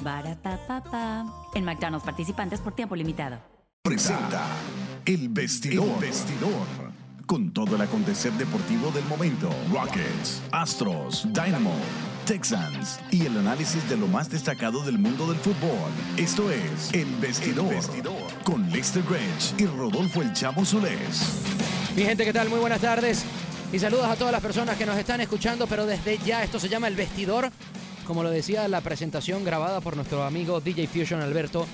Barata En McDonald's participantes por tiempo limitado. Presenta El Vestidor. El Vestidor. Con todo el acontecer deportivo del momento. Rockets, Astros, Dynamo, Texans y el análisis de lo más destacado del mundo del fútbol. Esto es El Vestidor. Con Lester Grange y Rodolfo El Chavo Zulés. Mi gente, ¿qué tal? Muy buenas tardes. Y saludos a todas las personas que nos están escuchando, pero desde ya esto se llama El Vestidor como lo decía la presentación grabada por nuestro amigo DJ Fusion Alberto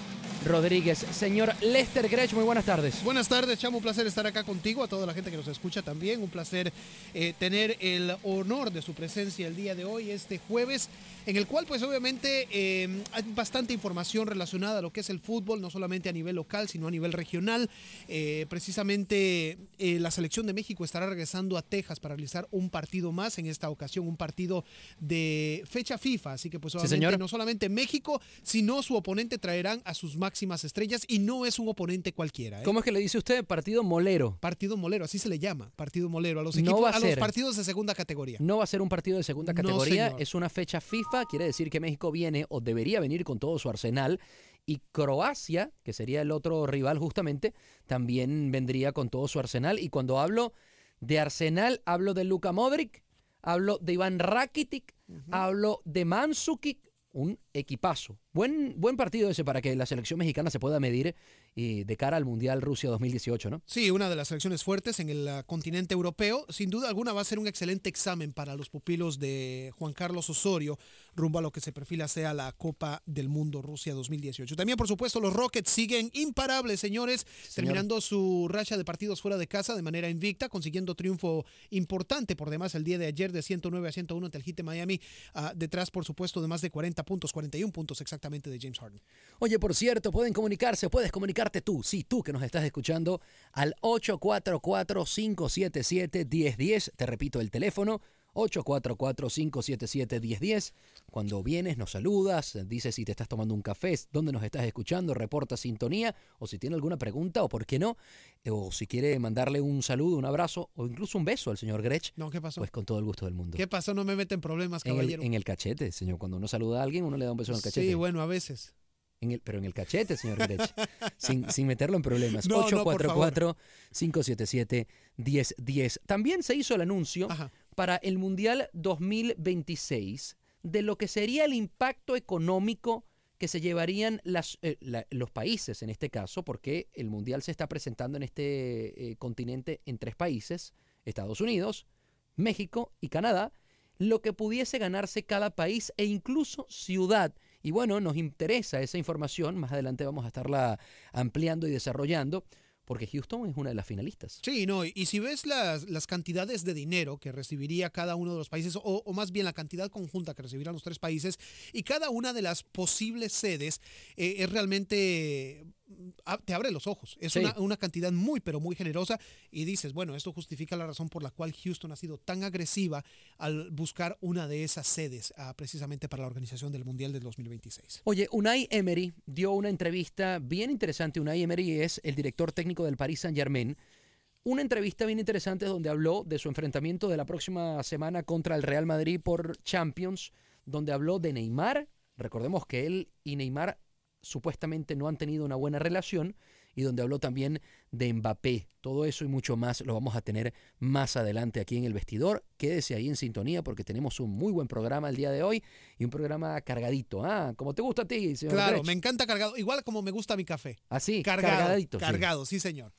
Rodríguez. Señor Lester Grech, muy buenas tardes. Buenas tardes, Chamo. Un placer estar acá contigo, a toda la gente que nos escucha también. Un placer eh, tener el honor de su presencia el día de hoy, este jueves, en el cual, pues obviamente, eh, hay bastante información relacionada a lo que es el fútbol, no solamente a nivel local, sino a nivel regional. Eh, precisamente, la selección de México estará regresando a Texas para realizar un partido más, en esta ocasión, un partido de fecha FIFA. Así que, pues, obviamente, no solamente México, sino su oponente traerán a sus máximos máximas estrellas y no es un oponente cualquiera. ¿eh? ¿Cómo es que le dice usted partido molero? Partido molero, así se le llama, partido molero a los equipos, a, los partidos de segunda categoría. No va a ser un partido de segunda categoría, es una fecha FIFA, quiere decir que México viene o debería venir con todo su arsenal y Croacia, que sería el otro rival justamente, también vendría con todo su arsenal y cuando hablo de arsenal hablo de Luka Modric, hablo de Iván Rakitic, hablo de Mansukic, un equipazo. Buen, buen partido ese para que la selección mexicana se pueda medir y de cara al Mundial Rusia 2018, ¿no? Sí, una de las selecciones fuertes en el ah, continente europeo. Sin duda alguna va a ser un excelente examen para los pupilos de Juan Carlos Osorio rumbo a lo que se perfila sea la Copa del Mundo Rusia 2018. También, por supuesto, los Rockets siguen imparables, señores, terminando su racha de partidos fuera de casa de manera invicta, consiguiendo triunfo importante por demás el día de ayer de 109 a 101 ante el Heat de Miami, ah, detrás, por supuesto, de más de 40 puntos, 41 puntos exactamente de James Harden. Oye, por cierto, pueden comunicarse, puedes comunicar tú, sí, tú que nos estás escuchando, al 844-577-1010. Te repito el teléfono, 844-577-1010. Cuando vienes, nos saludas, dices si te estás tomando un café, dónde nos estás escuchando, reporta sintonía, o si tiene alguna pregunta, o por qué no, o si quiere mandarle un saludo, un abrazo, o incluso un beso al señor Grech. No, ¿qué pasó? Pues con todo el gusto del mundo. ¿Qué pasó? No me meten problemas, caballero. En el, cachete, señor. Cuando uno saluda a alguien, uno le da un beso en el cachete. Sí, bueno, a veces pero en el cachete, señor Grech, sin, sin, meterlo en problemas. 844-577-1010. También se hizo el anuncio para el Mundial 2026 de lo que sería el impacto económico que se llevarían las, eh, los países en este caso, porque el Mundial se está presentando en este eh, continente en tres países, Estados Unidos, México y Canadá, lo que pudiese ganarse cada país e incluso ciudad. Y bueno, nos interesa esa información, más adelante vamos a estarla ampliando y desarrollando porque Houston es una de las finalistas. Sí, no, y si ves las, las cantidades de dinero que recibiría cada uno de los países, o, más bien la cantidad conjunta que recibirán los tres países, y cada una de las posibles sedes eh, es realmente te abre los ojos. Es una, una, cantidad muy, pero muy generosa. Y dices, bueno, esto justifica la razón por la cual Houston ha sido tan agresiva al buscar una de esas sedes ah, precisamente para la organización del Mundial del 2026. Oye, Unai Emery dio una entrevista bien interesante. Unai Emery es el director técnico del Paris Saint Germain. Una entrevista bien interesante donde habló de su enfrentamiento de la próxima semana contra el Real Madrid por Champions, donde habló de Neymar. Recordemos que él y Neymar supuestamente no han tenido una buena relación y donde habló también de Mbappé. Todo eso y mucho más lo vamos a tener más adelante aquí en el vestidor. Quédese ahí en sintonía porque tenemos un muy buen programa el día de hoy y un programa cargadito. Ah, como te gusta a ti, señor. Claro, me encanta cargado. Igual como me gusta mi café. Así, ah, cargado, cargadito. Cargado, sí señor.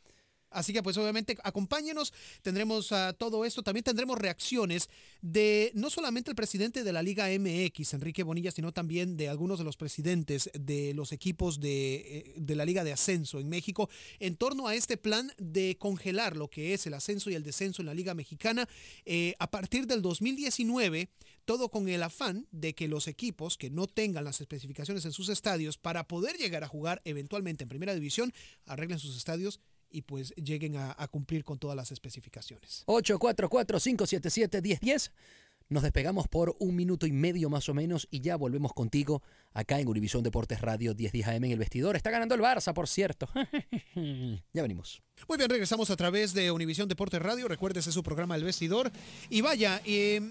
Así que pues obviamente acompáñenos, tendremos uh, todo esto, también tendremos reacciones de no solamente el presidente de la Liga MX, Enrique Bonilla, sino también de algunos de los presidentes de los equipos de, eh, de la Liga de Ascenso en México en torno a este plan de congelar lo que es el ascenso y el descenso en la Liga Mexicana. Eh, a partir del 2019 todo con el afán de que los equipos que no tengan las especificaciones en sus estadios para poder llegar a jugar eventualmente en primera división arreglen sus estadios y pues lleguen a, cumplir con todas las especificaciones. 844-577-1010. Nos despegamos por un minuto y medio más o menos y ya volvemos contigo acá en Univisión Deportes Radio 1010 AM en el vestidor. Está ganando el Barça, por cierto. ya venimos. Muy bien, regresamos a través de Univisión Deportes Radio. Recuérdese su programa El Vestidor. Y vaya, eh,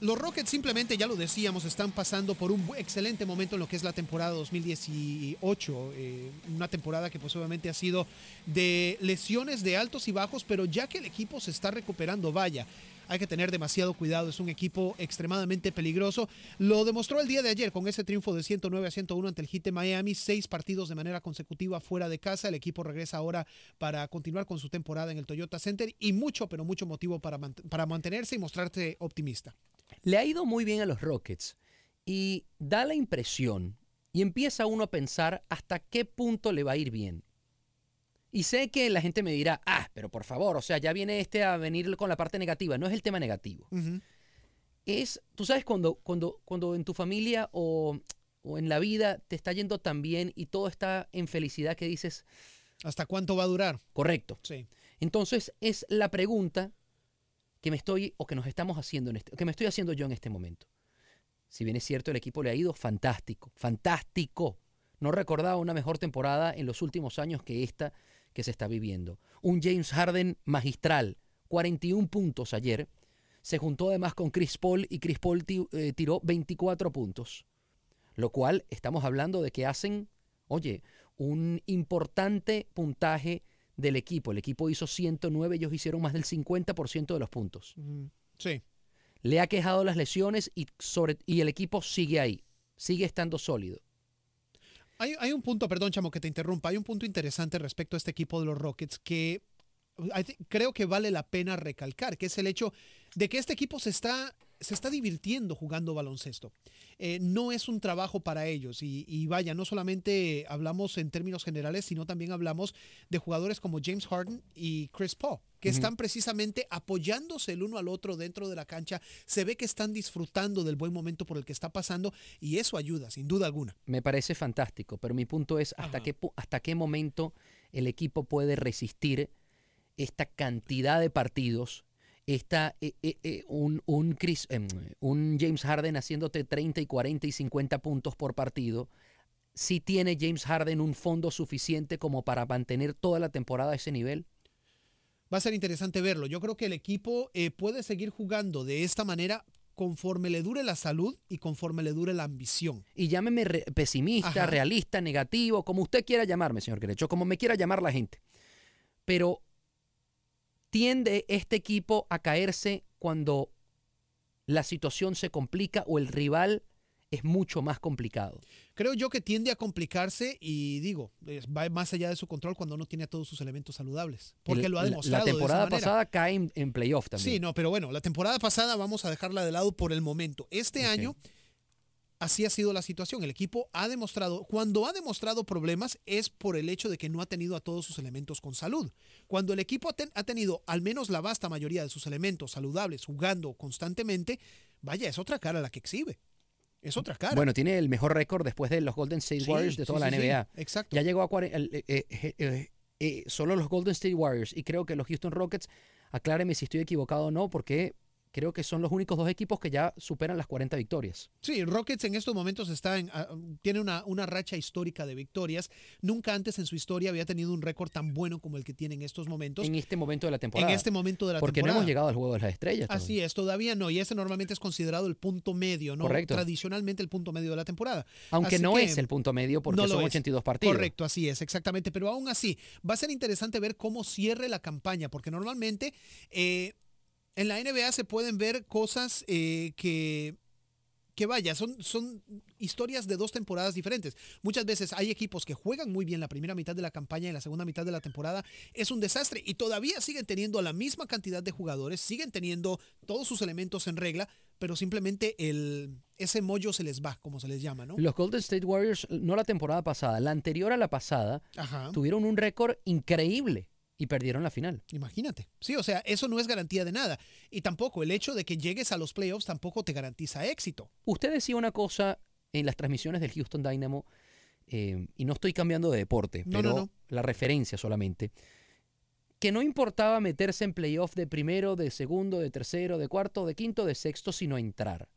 los Rockets simplemente, ya lo decíamos, están pasando por un excelente momento en lo que es la temporada 2018. Eh, una temporada que pues obviamente ha sido de lesiones de altos y bajos, pero ya que el equipo se está recuperando, vaya. Hay que tener demasiado cuidado, es un equipo extremadamente peligroso. Lo demostró el día de ayer con ese triunfo de 109 a 101 ante el Heat de Miami, seis partidos de manera consecutiva fuera de casa. El equipo regresa ahora para continuar con su temporada en el Toyota Center y mucho, pero mucho motivo para, para mantenerse y mostrarse optimista. Le ha ido muy bien a los Rockets y da la impresión y empieza uno a pensar hasta qué punto le va a ir bien. Y sé que la gente me dirá, ah, pero por favor, o sea, ya viene este a venir con la parte negativa. No es el tema negativo. Es, tú sabes, cuando, cuando, cuando en tu familia o, o en la vida te está yendo tan bien y todo está en felicidad que dices... ¿Hasta cuánto va a durar? Correcto. Sí. Entonces es la pregunta que me estoy o que nos estamos haciendo en este, que me estoy haciendo yo en este momento. Si bien es cierto, el equipo le ha ido fantástico, fantástico. No recordaba una mejor temporada en los últimos años que esta que se está viviendo. Un James Harden magistral, 41 puntos ayer. Se juntó además con Chris Paul y Chris Paul eh, tiró 24 puntos. Lo cual estamos hablando de que hacen, oye, un importante puntaje del equipo. El equipo hizo 109, ellos hicieron más del 50% de los puntos. Sí. Le ha quejado las lesiones y, sobre, y el equipo sigue ahí, sigue estando sólido. Hay, hay, un punto, perdón, Chamo, que te interrumpa. Hay un punto interesante respecto a este equipo de los Rockets que creo que vale la pena recalcar, que es el hecho de que este equipo se está se está divirtiendo jugando baloncesto. Eh, no es un trabajo para ellos. Y, vaya, no solamente hablamos en términos generales, sino también hablamos de jugadores como James Harden y Chris Paul, que están precisamente apoyándose el uno al otro dentro de la cancha. Se ve que están disfrutando del buen momento por el que está pasando y eso ayuda, sin duda alguna. Me parece fantástico, pero mi punto es hasta, qué, hasta qué momento el equipo puede resistir esta cantidad de partidos está eh, eh, eh, un, un, Chris, em, un James Harden haciéndote 30 y 40 y 50 puntos por partido, si tiene James Harden un fondo suficiente como para mantener toda la temporada a ese nivel? Va a ser interesante verlo. Yo creo que el equipo puede seguir jugando de esta manera conforme le dure la salud y conforme le dure la ambición. Y llámeme pesimista, realista, negativo, como usted quiera llamarme, señor Querecho, como me quiera llamar la gente. Pero tiende este equipo a caerse cuando la situación se complica o el rival es mucho más complicado. Creo yo que tiende a complicarse y digo, va más allá de su control cuando no tiene todos sus elementos saludables. Porque lo ha demostrado. La temporada pasada cae en, playoff también. Sí, no, pero bueno, la temporada pasada vamos a dejarla de lado por el momento. Este año así ha sido la situación. El equipo ha demostrado, cuando ha demostrado problemas es por el hecho de que no ha tenido a todos sus elementos con salud. Cuando el equipo ha, tenido al menos la vasta mayoría de sus elementos saludables jugando constantemente, vaya, es otra cara la que exhibe. Es otra cara. Bueno, tiene el mejor récord después de los Golden State Sí, Warriors de sí, toda la sí. NBA. Exacto. Ya llegó a 40. el- eh, eh, eh, eh, solo los Golden State Warriors y creo que los Houston Rockets, acláreme si estoy equivocado o no, porque creo que son los únicos dos equipos que ya superan las 40 victorias. Sí, Rockets en estos momentos está en, ah, tiene una, una racha histórica de victorias. Nunca antes en su historia había tenido un récord tan bueno como el que tiene en estos momentos. En este momento de la temporada. En este momento de la porque temporada. no hemos llegado al juego de las estrellas. todavía. Así es, todavía no. Y ese normalmente es considerado el punto medio, ¿no? Correcto. Tradicionalmente el punto medio de la temporada. Aunque Así no es el punto medio porque no son es. 82 partidos. Correcto, así es, exactamente. Pero aún así, va a ser interesante ver cómo cierre la campaña, porque normalmente eh, en la NBA se pueden ver cosas eh, que, que vaya, son, son historias de dos temporadas diferentes. Muchas veces hay equipos que juegan muy bien la primera mitad de la campaña y la segunda mitad de la temporada es un desastre y todavía siguen teniendo la misma cantidad de jugadores, siguen teniendo todos sus elementos en regla, pero simplemente el, ese mollo se les va, como se les llama, ¿no? Los Golden State Warriors, no la temporada pasada, la anterior a la pasada, Ajá. tuvieron un récord increíble y perdieron la final. Imagínate. Sí, o sea, eso no es garantía de nada. Y tampoco el hecho de que llegues a los playoffs tampoco te garantiza éxito. Usted decía una cosa en las transmisiones del Houston Dynamo, eh, y no estoy cambiando de deporte, No, pero no, no. la referencia solamente, que no importaba meterse en playoff de primero, de segundo, de tercero, de cuarto, de quinto, de sexto, sino entrar.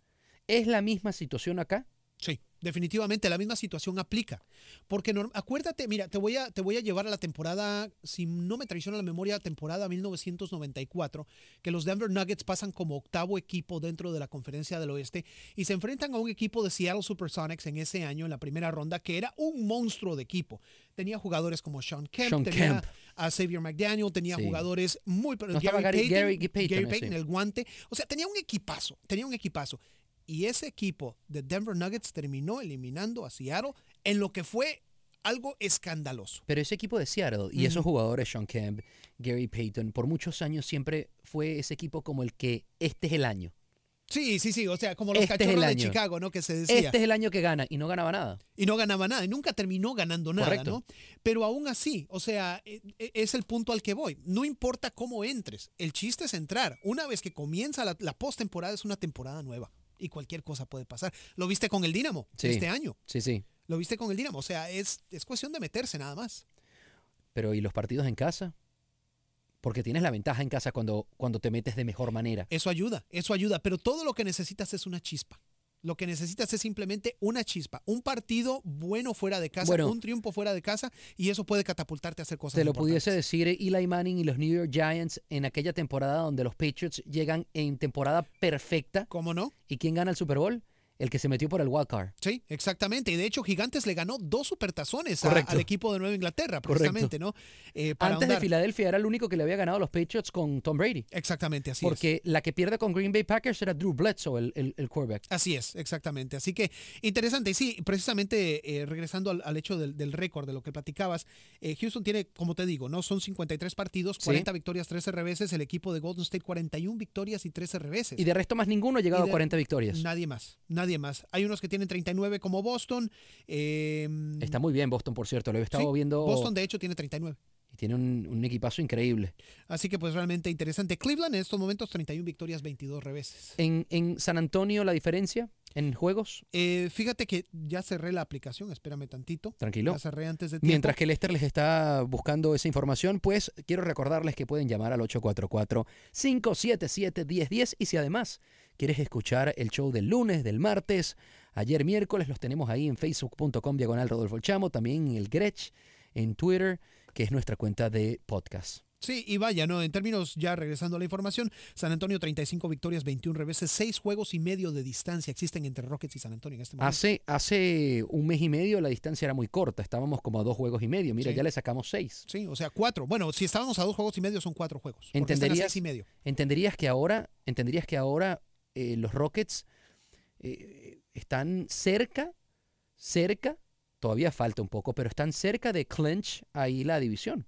¿Es la misma situación acá? Sí, definitivamente la misma situación aplica. Porque norm- acuérdate, mira, te voy, a, te voy a llevar a la temporada, si no me traiciona la memoria, temporada 1994, que los Denver Nuggets pasan como octavo equipo dentro de la conferencia del oeste y se enfrentan a un equipo de Seattle Supersonics en ese año, en la primera ronda, que era un monstruo de equipo. Tenía jugadores como Sean Kemp, Sean tenía Kemp. a Xavier McDaniel, tenía Sí. jugadores muy... No Gary- Gary Payton, Gary Payton, el guante. O sea, tenía un equipazo, tenía un equipazo. Y ese equipo de Denver Nuggets terminó eliminando a Seattle en lo que fue algo escandaloso. Pero ese equipo de Seattle y esos jugadores, Sean Kemp, Gary Payton, por muchos años siempre fue ese equipo como el que este es el año. Sí, sí, sí. O sea, como los Este es cachorros de. Chicago, ¿no? Que se decía. Este es el año que gana y no ganaba nada. y no ganaba nada, y nunca terminó ganando nada, Correcto. ¿no? Pero aún así, o sea, e- e- es el punto al que voy. No importa cómo entres, el chiste es entrar. Una vez que comienza la, la postemporada, es una temporada nueva y cualquier cosa puede pasar. Lo viste con el Dinamo Sí. este año. Sí, sí. Lo viste con el Dinamo. O sea, es, es cuestión de meterse nada más. Pero ¿y los partidos en casa? Porque tienes la ventaja en casa cuando, cuando te metes de mejor manera. Eso ayuda, eso ayuda. Pero todo lo que necesitas es una chispa. Lo que necesitas es simplemente una chispa, un partido bueno fuera de casa, Bueno. un triunfo fuera de casa, y eso puede catapultarte a hacer cosas Te lo pudiese decir Eli Manning y los New York Giants en aquella temporada donde los Patriots llegan en temporada perfecta. ¿Cómo no? ¿Y quién gana el Super Bowl? El que se metió por el wild card. Sí, exactamente. Y de hecho, Gigantes le ganó dos supertazones a- al equipo de Nueva Inglaterra, Correcto. precisamente, ¿no? Eh, para Antes de. Filadelfia era el único que le había ganado a los Patriots con Tom Brady. Exactamente, así es. Porque la que pierde con Green Bay Packers era Drew Bledsoe, el, el, el quarterback. Así es, exactamente. Así que interesante. Y sí, precisamente eh, regresando al, al hecho del, del récord, de lo que platicabas, eh, Houston tiene, como te digo, ¿no? Son 53 partidos, Sí. 40 victorias, 13 reveses. El equipo de Golden State, 41 victorias y 13 reveses. Y de resto más ninguno ha llegado de- a 40 victorias. Nadie más, nadie más. Hay unos que tienen 39 como Boston. eh, Está muy bien Boston, por cierto. Lo he estado sí, viendo Boston, de hecho, tiene 39. y tiene un, un equipazo increíble. Así que pues realmente interesante. Cleveland en estos momentos 31 victorias, 22 reveses. En, en San Antonio la diferencia en juegos, Eh, fíjate que ya cerré la aplicación, espérame tantito. tranquilo. La cerré antes de tiempo. Mientras que Lester les está buscando esa información, pues quiero recordarles que pueden llamar al 844-577-1010 y si además quieres escuchar el show del lunes, del martes, ayer miércoles, los tenemos ahí en facebook.com diagonal Rodolfo El Chamo, también en el Grech, en Twitter, que es nuestra cuenta de podcast. Sí, y vaya, ¿no? En términos, ya regresando a la información, San Antonio 35 victorias, 21 reveses, 6 juegos y medio de distancia existen entre Rockets y San Antonio en este momento. Hace, hace un mes y medio la distancia era muy corta, estábamos como a dos juegos y medio, mira, Sí. ya le sacamos seis. Sí, o sea, cuatro. Bueno, si estábamos a dos juegos y medio, son cuatro juegos. ¿Entenderías? y medio. ¿Entenderías que ahora, entenderías que ahora eh, los Rockets eh, están cerca, cerca, todavía falta un poco, pero están cerca de clinch ahí la división?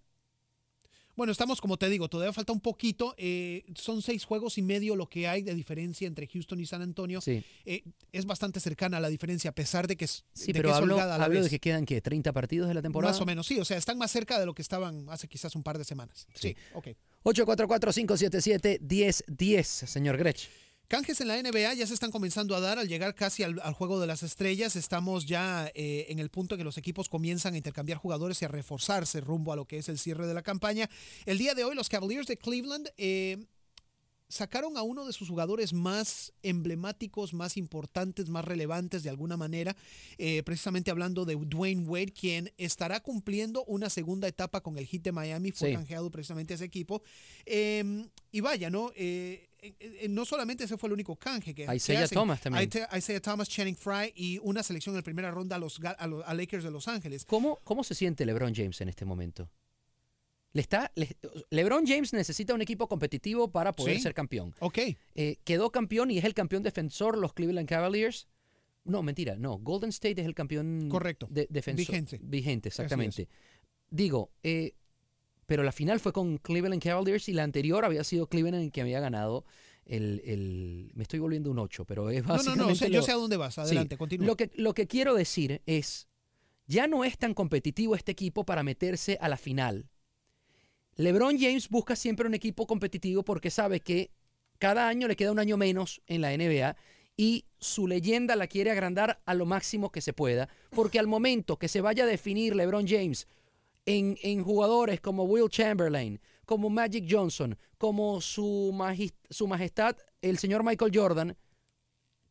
Bueno, estamos, como te digo, todavía falta un poquito. eh, son seis juegos y medio lo que hay de diferencia entre Houston y San Antonio. Sí, Eh, es bastante cercana la diferencia, a pesar de que es, sí de pero que es hablo, holgada a la hablo de que quedan ¿qué, 30 partidos de la temporada. Más o menos, sí. O sea, están más cerca de lo que estaban hace quizás un par de semanas. Sí, Sí. ok. 844-577-1010, señor Grech. Canjes en la NBA ya se están comenzando a dar al llegar casi al, juego de las estrellas. Estamos ya eh, en el punto en que los equipos comienzan a intercambiar jugadores y a reforzarse rumbo a lo que es el cierre de la campaña. El día de hoy los Cavaliers de Cleveland eh, sacaron a uno de sus jugadores más emblemáticos, más importantes, más relevantes de alguna manera, eh, precisamente hablando de Dwayne Wade, quien estará cumpliendo una segunda etapa con el Heat de Miami, fue canjeado precisamente a ese equipo. Em, y vaya, ¿no? Eh, no solamente ese fue el único canje que Isaiah Thomas también. Isaiah Thomas, Channing Fry y una selección en primera ronda a los, a Lakers de Los Ángeles. ¿Cómo, ¿Cómo se siente LeBron James en este momento? Le está, LeBron James necesita un equipo competitivo para poder ser campeón. Ok. Eh, quedó campeón y es el campeón defensor los Cleveland Cavaliers. No, mentira, no. Golden State es el campeón Correcto. defensor. Vigente. Vigente, exactamente. Digo, eh, pero la final fue con Cleveland Cavaliers y la anterior había sido Cleveland el que había ganado el, me estoy volviendo un 8, pero es básicamente... No, no, no, yo sé a dónde vas, adelante, continúa. Lo que, lo que quiero decir es, ya no es tan competitivo este equipo para meterse a la final. LeBron James busca siempre un equipo competitivo porque sabe que cada año le queda un año menos en la NBA y su leyenda la quiere agrandar a lo máximo que se pueda, porque al momento que se vaya a definir LeBron James en, en jugadores como Will Chamberlain, como Magic Johnson, como su, su majestad el señor Michael Jordan,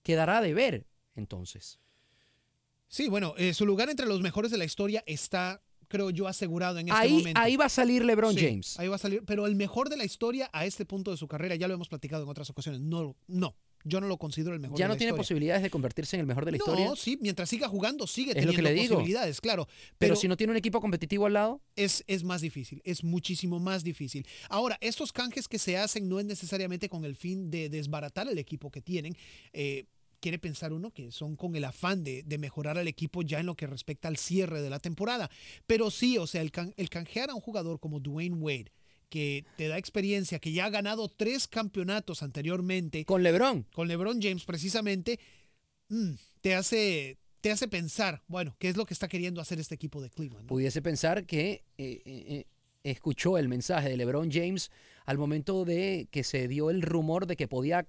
quedará de ver entonces. Sí, bueno, eh, su lugar entre los mejores de la historia está creo yo, asegurado en este ahí, momento. Ahí va a salir LeBron James. Ahí va a salir, pero el mejor de la historia a este punto de su carrera, ya lo hemos platicado en otras ocasiones, no, no. Yo no lo considero el mejor. ¿Ya no tiene posibilidades de convertirse en el mejor de la historia? No, sí, mientras siga jugando, sigue teniendo posibilidades, claro. Pero, si no tiene un equipo competitivo al lado. Es, es más difícil, es muchísimo más difícil. Ahora, estos canjes que se hacen no es necesariamente con el fin de desbaratar el equipo que tienen. Eh, quiere pensar uno que son con el afán de, mejorar al equipo ya en lo que respecta al cierre de la temporada. Pero sí, o sea, el, el canjear a un jugador como Dwayne Wade, que te da experiencia, que ya ha ganado tres campeonatos anteriormente. Con LeBron. Con LeBron James, precisamente, mm, te hace. Te hace pensar, bueno, ¿qué es lo que está queriendo hacer este equipo de Cleveland? Pudiese pensar que eh, eh, eh, escuchó el mensaje de LeBron James al momento de que se dio el rumor de que podía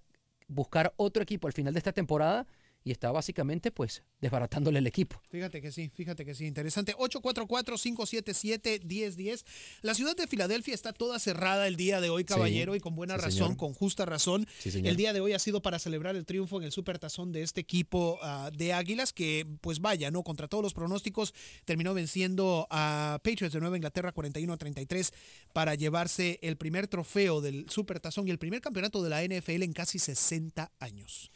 buscar otro equipo al final de esta temporada y está básicamente pues desbaratándole el equipo. Fíjate que sí, fíjate que sí, interesante. 844-577-1010. La ciudad de Filadelfia está toda cerrada el día de hoy, caballero, y con buena razón, con justa razón. el día de hoy ha sido para celebrar el triunfo en el Supertazón de este equipo ah, de Águilas, que pues vaya, ¿no? Contra todos los pronósticos, terminó venciendo a Patriots de Nueva Inglaterra 41 a 33 para llevarse el primer trofeo del Supertazón y el primer campeonato de la NFL en casi 60 años.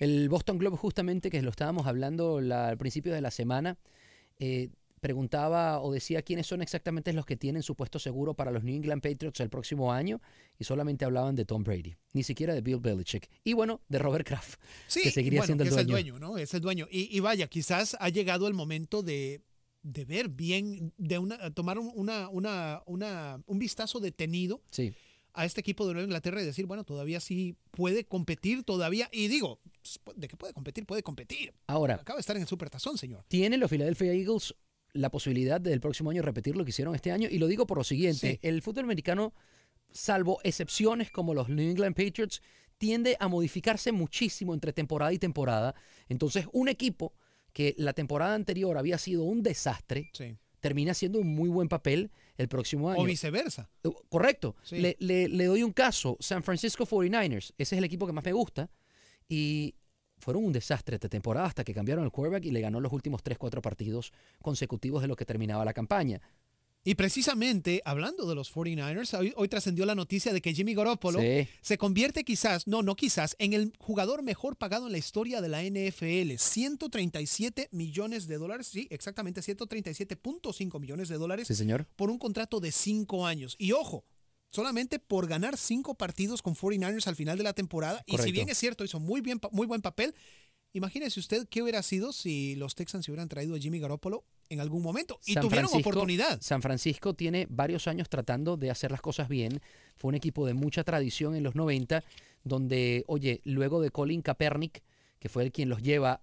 El Boston Globe, justamente, que lo estábamos hablando al principio de la semana, eh, preguntaba o decía quiénes son exactamente los que tienen su puesto seguro para los New England Patriots el próximo año y solamente hablaban de Tom Brady, ni siquiera de Bill Belichick y bueno, de Robert Kraft, que seguiría siendo el dueño. Es el dueño, ¿no? Es el dueño. Y, vaya, quizás ha llegado el momento de, ver bien, de una, tomar una, una, una, un vistazo detenido. Sí a este equipo de Nueva Inglaterra y decir, bueno, todavía sí puede competir, todavía. Y digo, de que puede competir, puede competir. Ahora. Acaba de estar en el Supertazón, señor. Tiene los Philadelphia Eagles la posibilidad del próximo año repetir lo que hicieron este año. Y lo digo por lo siguiente: el fútbol americano, salvo excepciones como los New England Patriots, tiende a modificarse muchísimo entre temporada y temporada. Entonces, un equipo que la temporada anterior había sido un desastre. termina siendo un muy buen papel el próximo año. O viceversa. Uh, correcto. Le, le, doy un caso. San Francisco 49ers. Ese es el equipo que más me gusta. Y fueron un desastre esta temporada hasta que cambiaron el quarterback y le ganó los últimos 3-4 partidos consecutivos de lo que terminaba la campaña. Y precisamente, hablando de los 49ers, hoy, trascendió la noticia de que Jimmy Garoppolo se convierte quizás, no, no quizás, en el jugador mejor pagado en la historia de la NFL. 137 millones de dólares, sí, exactamente 137.5 millones de dólares. Sí, señor. Por un contrato de 5 años. Y ojo, solamente por ganar 5 partidos con 49ers al final de la temporada. Y si bien es cierto, hizo muy, bien, muy buen papel, Imagínese usted qué hubiera sido si los Texans se hubieran traído a Jimmy Garoppolo en algún momento y tuvieron oportunidad. San Francisco tiene varios años tratando de hacer las cosas bien. Fue un equipo de mucha tradición en los 90, donde, oye, luego de Colin Kaepernick, que fue el quien los lleva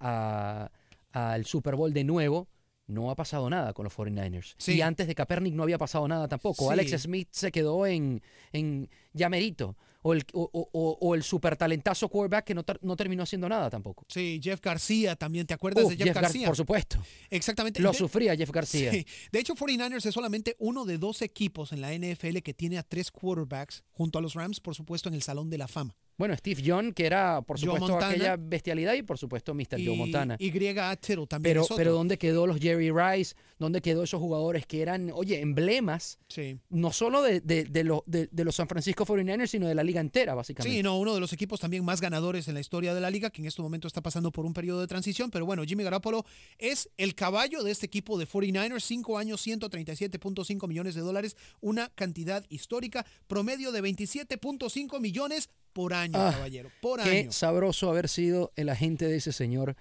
al Super Bowl de nuevo, no ha pasado nada con los 49ers. Y antes de Kaepernick no había pasado nada tampoco. Alex Smith se quedó en, en Llamerito. O el, o, el super talentazo quarterback que no, no, terminó haciendo nada tampoco. Sí, Jeff García también. ¿Te acuerdas de Jeff, García? por supuesto. Exactamente. Lo sufría Jeff García. De hecho, 49ers es solamente uno de dos equipos en la NFL que tiene a tres quarterbacks junto a los Rams, por supuesto, en el Salón de la Fama. Bueno, Steve John, que era, por supuesto, aquella bestialidad, y por supuesto, Mr. Joe Montana. Y Tittle también. Pero, pero ¿dónde quedó los Jerry Rice? ¿Dónde quedó esos jugadores que eran, oye, emblemas? Sí. No solo de, de, de, los San Francisco 49ers, sino de la liga entera, básicamente. Sí, no, uno de los equipos también más ganadores en la historia de la liga, que en este momento está pasando por un periodo de transición. Pero bueno, Jimmy Garoppolo es el caballo de este equipo de 49ers. Cinco años, 137.5 millones de dólares, una cantidad histórica, promedio de 27.5 millones por año, ah, caballero. Por qué sabroso haber sido el agente de ese señor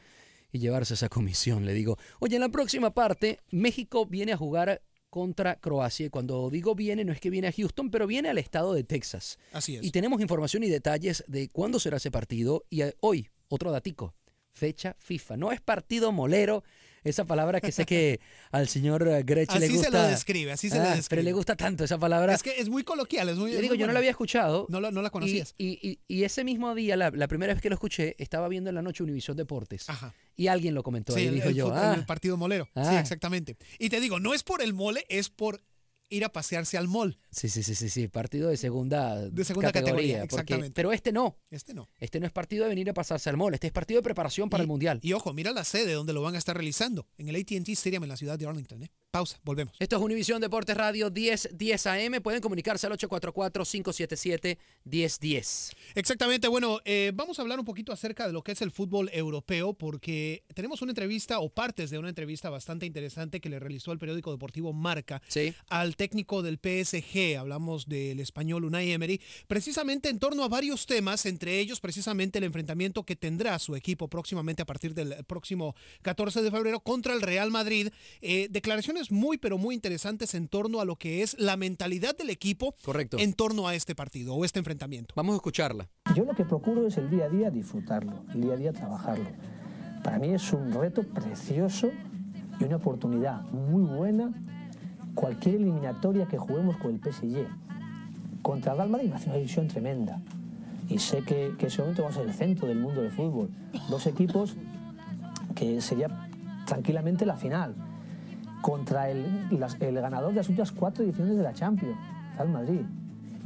y llevarse esa comisión, le digo. Oye, en la próxima parte, México viene a jugar contra Croacia. Y cuando digo viene, no es que viene a Houston, pero viene al estado de Texas. Así es. Y tenemos información y detalles de cuándo será ese partido. Y eh, hoy, otro datico, fecha FIFA. No es partido molero, esa palabra que sé que al señor eh, Grech le gusta. Así se lo describe, así se lo describe. Pero le gusta tanto esa palabra. Es que es muy coloquial, es muy. Le digo, yo no la había escuchado. No la, no la conocías. Y, y, ese mismo día, la, primera vez que lo escuché, estaba viendo en la noche Univisión Deportes. Ajá. Y alguien lo comentó. Sí, y dijo yo. ah, el partido molero. Sí, ah. exactamente. Y te digo, no es por el mole, es por ir a pasearse al mall. Sí, sí, sí, sí, sí, partido de segunda, de segunda categoría. exactamente. pero este no. Este no. Este no es partido de venir a pasarse al mall, este es partido de preparación para el Mundial. Y ojo, mira la sede donde lo van a estar realizando, en el AT&T Stadium en la ciudad de Arlington. ¿eh? Pausa, volvemos. Esto es Univisión Deportes Radio 10 10 AM. Pueden comunicarse al 844-577-1010. Exactamente. Bueno, eh, vamos a hablar un poquito acerca de lo que es el fútbol europeo, porque tenemos una entrevista o partes de una entrevista bastante interesante que le realizó el periódico deportivo Marca al técnico del PSG. Hablamos del español Unai Emery, precisamente en torno a varios temas, entre ellos precisamente el enfrentamiento que tendrá su equipo próximamente a partir del próximo 14 de febrero contra el Real Madrid. Eh, declaraciones muy, pero muy interesantes en torno a lo que es la mentalidad del equipo Correcto. en torno a este partido o este enfrentamiento. Vamos a escucharla. Yo lo que procuro es el día a día disfrutarlo, el día a día trabajarlo. Para mí es un reto precioso y una oportunidad muy buena cualquier eliminatoria que juguemos con el PSG. Contra el Real Madrid me hace una división tremenda. Y sé que, que ese momento va a ser el centro del mundo del fútbol. Dos equipos que sería tranquilamente la final contra el, el ganador de las últimas cuatro ediciones de la Champions, Real Madrid.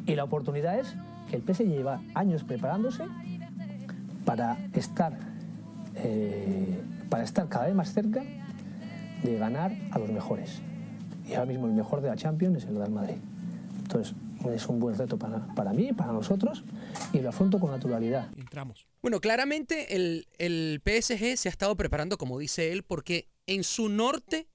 Y la oportunidad es que el PSG lleva años preparándose para estar, eh, para estar cada vez más cerca de ganar a los mejores. Y ahora mismo el mejor de la Champions es el Real Madrid. Entonces, es un buen reto para, para mí, para nosotros, y lo afronto con naturalidad. Entramos. Bueno, claramente el, el PSG se ha estado preparando, como dice él, porque en su norte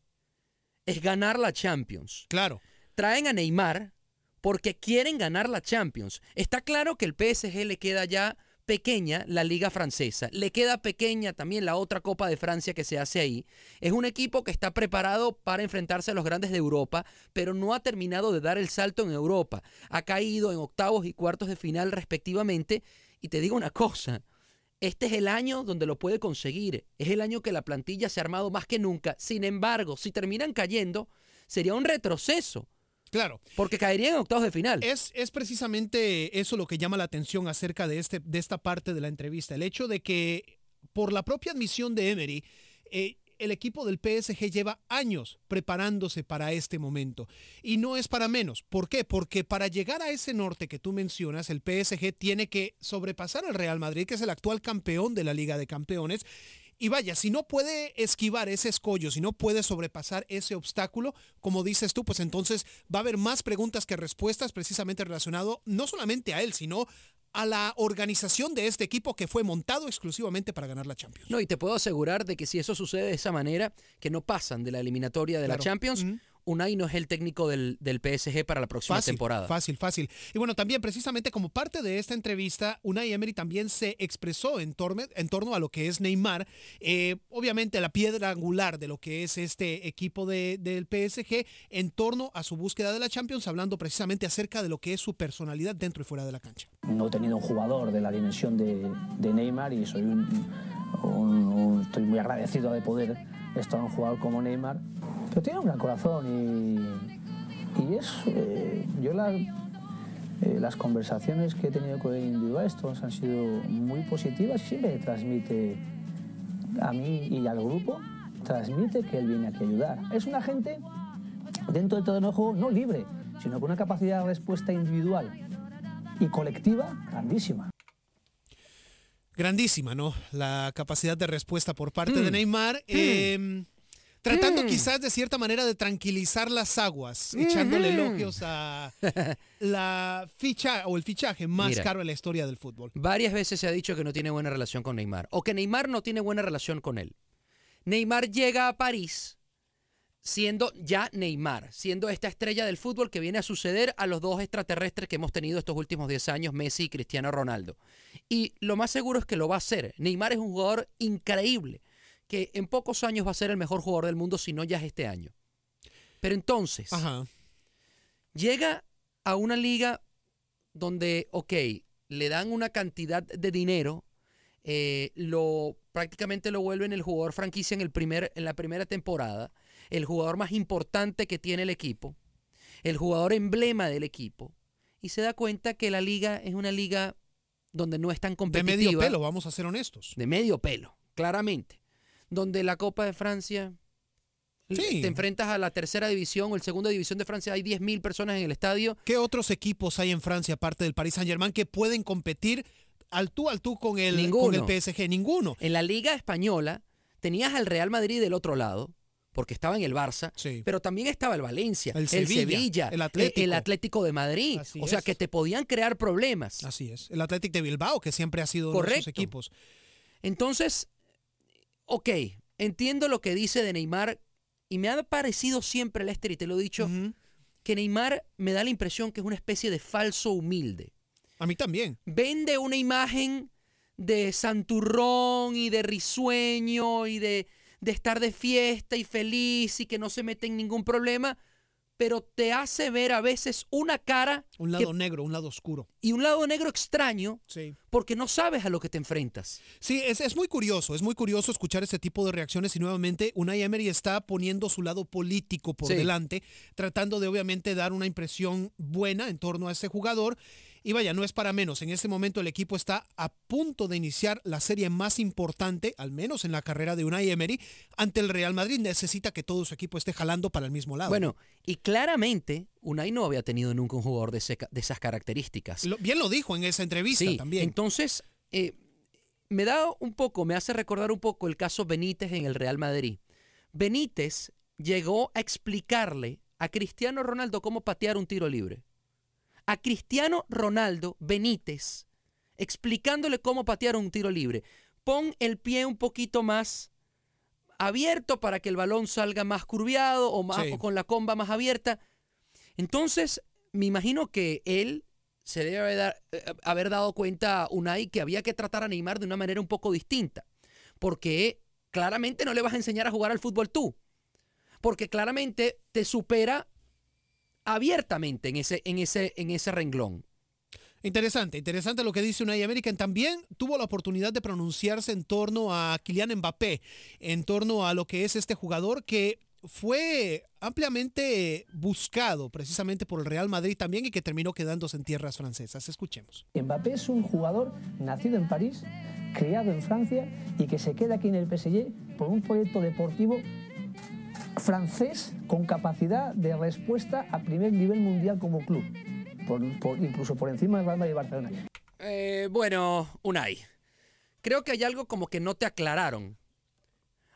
es ganar la Champions. Claro. Traen a Neymar porque quieren ganar la Champions. Está claro que el PSG le queda ya pequeña la liga francesa, le queda pequeña también la otra Copa de Francia que se hace ahí. Es un equipo que está preparado para enfrentarse a los grandes de Europa, pero no ha terminado de dar el salto en Europa. Ha caído en octavos y cuartos de final respectivamente. Y te digo una cosa, este es el año donde lo puede conseguir. Es el año que la plantilla se ha armado más que nunca. Sin embargo, si terminan cayendo, sería un retroceso. Claro. Porque caerían en octavos de final. Es, es, precisamente eso lo que llama la atención acerca de, este, de esta parte de la entrevista. El hecho de que, por la propia admisión de Emery, eh, el equipo del PSG lleva años preparándose para este momento. Y no es para menos. ¿Por qué? Porque para llegar a ese norte que tú mencionas, el PSG tiene que sobrepasar al Real Madrid, que es el actual campeón de la Liga de Campeones. Y vaya, si no puede esquivar ese escollo, si no puede sobrepasar ese obstáculo, como dices tú, pues entonces va a haber más preguntas que respuestas precisamente relacionado no solamente a él, sino a la organización de este equipo que fue montado exclusivamente para ganar la Champions. No, y te puedo asegurar de que si eso sucede de esa manera, que no pasan de la eliminatoria de la Champions, Unai no es el técnico del, PSG para la próxima temporada. Fácil, fácil. Y bueno, también precisamente como parte de esta entrevista, Unai Emery también se expresó en torno, en torno a lo que es Neymar. Eh, obviamente la piedra angular de lo que es este equipo de, del PSG en torno a su búsqueda de la Champions, hablando precisamente acerca de lo que es su personalidad dentro y fuera de la cancha. No he tenido un jugador de la dimensión de, Neymar y soy estoy muy agradecido de poder esto a un jugador como Neymar, pero tiene un gran corazón y, y es, eh, yo la, eh, las conversaciones que he tenido con individuales todas han sido muy positivas y siempre transmite a mí y al grupo, transmite que él viene aquí a ayudar. Es una gente dentro de todo el juego no libre, sino con una capacidad de respuesta individual y colectiva grandísima. Grandísima, ¿no? La capacidad de respuesta por parte de Mm. Neymar. Mm. eh, tratando Mm. quizás de cierta manera de tranquilizar las aguas, echándole Ujú. elogios a la ficha o el fichaje más Mira. caro en la historia del fútbol. Varias veces se ha dicho que no tiene buena relación con Neymar o que Neymar no tiene buena relación con él. Neymar llega a París siendo ya Neymar, siendo esta estrella del fútbol que viene a suceder a los dos extraterrestres que hemos tenido estos últimos 10 años, Messi y Cristiano Ronaldo. Y lo más seguro es que lo va a hacer. Neymar es un jugador increíble, que en pocos años va a ser el mejor jugador del mundo, si no ya es este año. Pero entonces, Ajá. llega a una liga donde, ok, le dan una cantidad de dinero, eh, lo prácticamente lo vuelven el jugador franquicia en, el primer, en la primera temporada, el jugador más importante que tiene el equipo, el jugador emblema del equipo, y se da cuenta que la liga es una liga donde no es tan De competitiva. medio pelo, vamos a ser honestos. De medio pelo, claramente. Donde la Copa de Francia Sí. te enfrentas a la tercera división o el segunda división de Francia, hay 10.000 personas en el estadio. ¿Qué otros equipos hay en Francia, aparte del Paris Saint-Germain, que pueden competir al tú al tú con el, con el PSG? Ninguno. En la Liga Española tenías al Real Madrid del otro lado, porque estaba en el Barça, Sí. pero también estaba el Valencia, El el, Sevilla, Sevilla, el eh, Atlético. el Atlético de Madrid. Así o sea, es. que te podían crear problemas. Así es. El Athletic de Bilbao, que siempre ha sido uno de esos Correcto. equipos. Entonces, ok, entiendo lo que dice de Neymar y me ha parecido siempre, Lester, y te lo he dicho, que Neymar me da la impresión que es una especie de falso humilde. A mí también. Vende una imagen de santurrón y de risueño y de, de estar de fiesta y feliz y que no se mete en ningún problema, pero te hace ver a veces una cara Un que- lado negro, un lado oscuro. y un lado negro extraño Sí. porque no sabes a lo que te enfrentas. Sí, es, es muy curioso, es muy curioso escuchar ese tipo de reacciones y nuevamente Unai Emery está poniendo su lado político por Sí. delante, tratando de obviamente dar una impresión buena en torno a ese jugador. Y vaya, no es para menos, en este momento el equipo está a punto de iniciar la serie más importante, al menos en la carrera de Unai Emery, ante el Real Madrid. Necesita que todo su equipo esté jalando para el mismo lado. Bueno, y claramente Unai no había tenido nunca un jugador de, ese ca- de esas características. Lo- bien lo dijo en esa entrevista Sí, también. entonces eh, me da un poco, me hace recordar un poco el caso Benítez en el Real Madrid. Benítez llegó a explicarle a Cristiano Ronaldo cómo patear un tiro libre. A Cristiano Ronaldo Benítez explicándole cómo patear un tiro libre. Pon el pie un poquito más abierto para que el balón salga más curviado o, más, Sí. o con la comba más abierta. Entonces, me imagino que él se debe haber, eh, haber dado cuenta a Unai que había que tratar a Neymar de una manera un poco distinta. Porque claramente no le vas a enseñar a jugar al fútbol tú. Porque claramente te supera abiertamente en ese, en ese, en ese renglón. Interesante, interesante lo que dice Unai American. También tuvo la oportunidad de pronunciarse en torno a Kylian Mbappé, en torno a lo que es este jugador que fue ampliamente buscado precisamente por el Real Madrid también y que terminó quedándose en tierras francesas. Escuchemos. Mbappé es un jugador nacido en París, criado en Francia y que se queda aquí en el PSG por un proyecto deportivo francés con capacidad de respuesta a primer nivel mundial como club, por- por- incluso por encima del Real Madrid y Barcelona. Eh, bueno, Unai, creo que hay algo como que no te aclararon.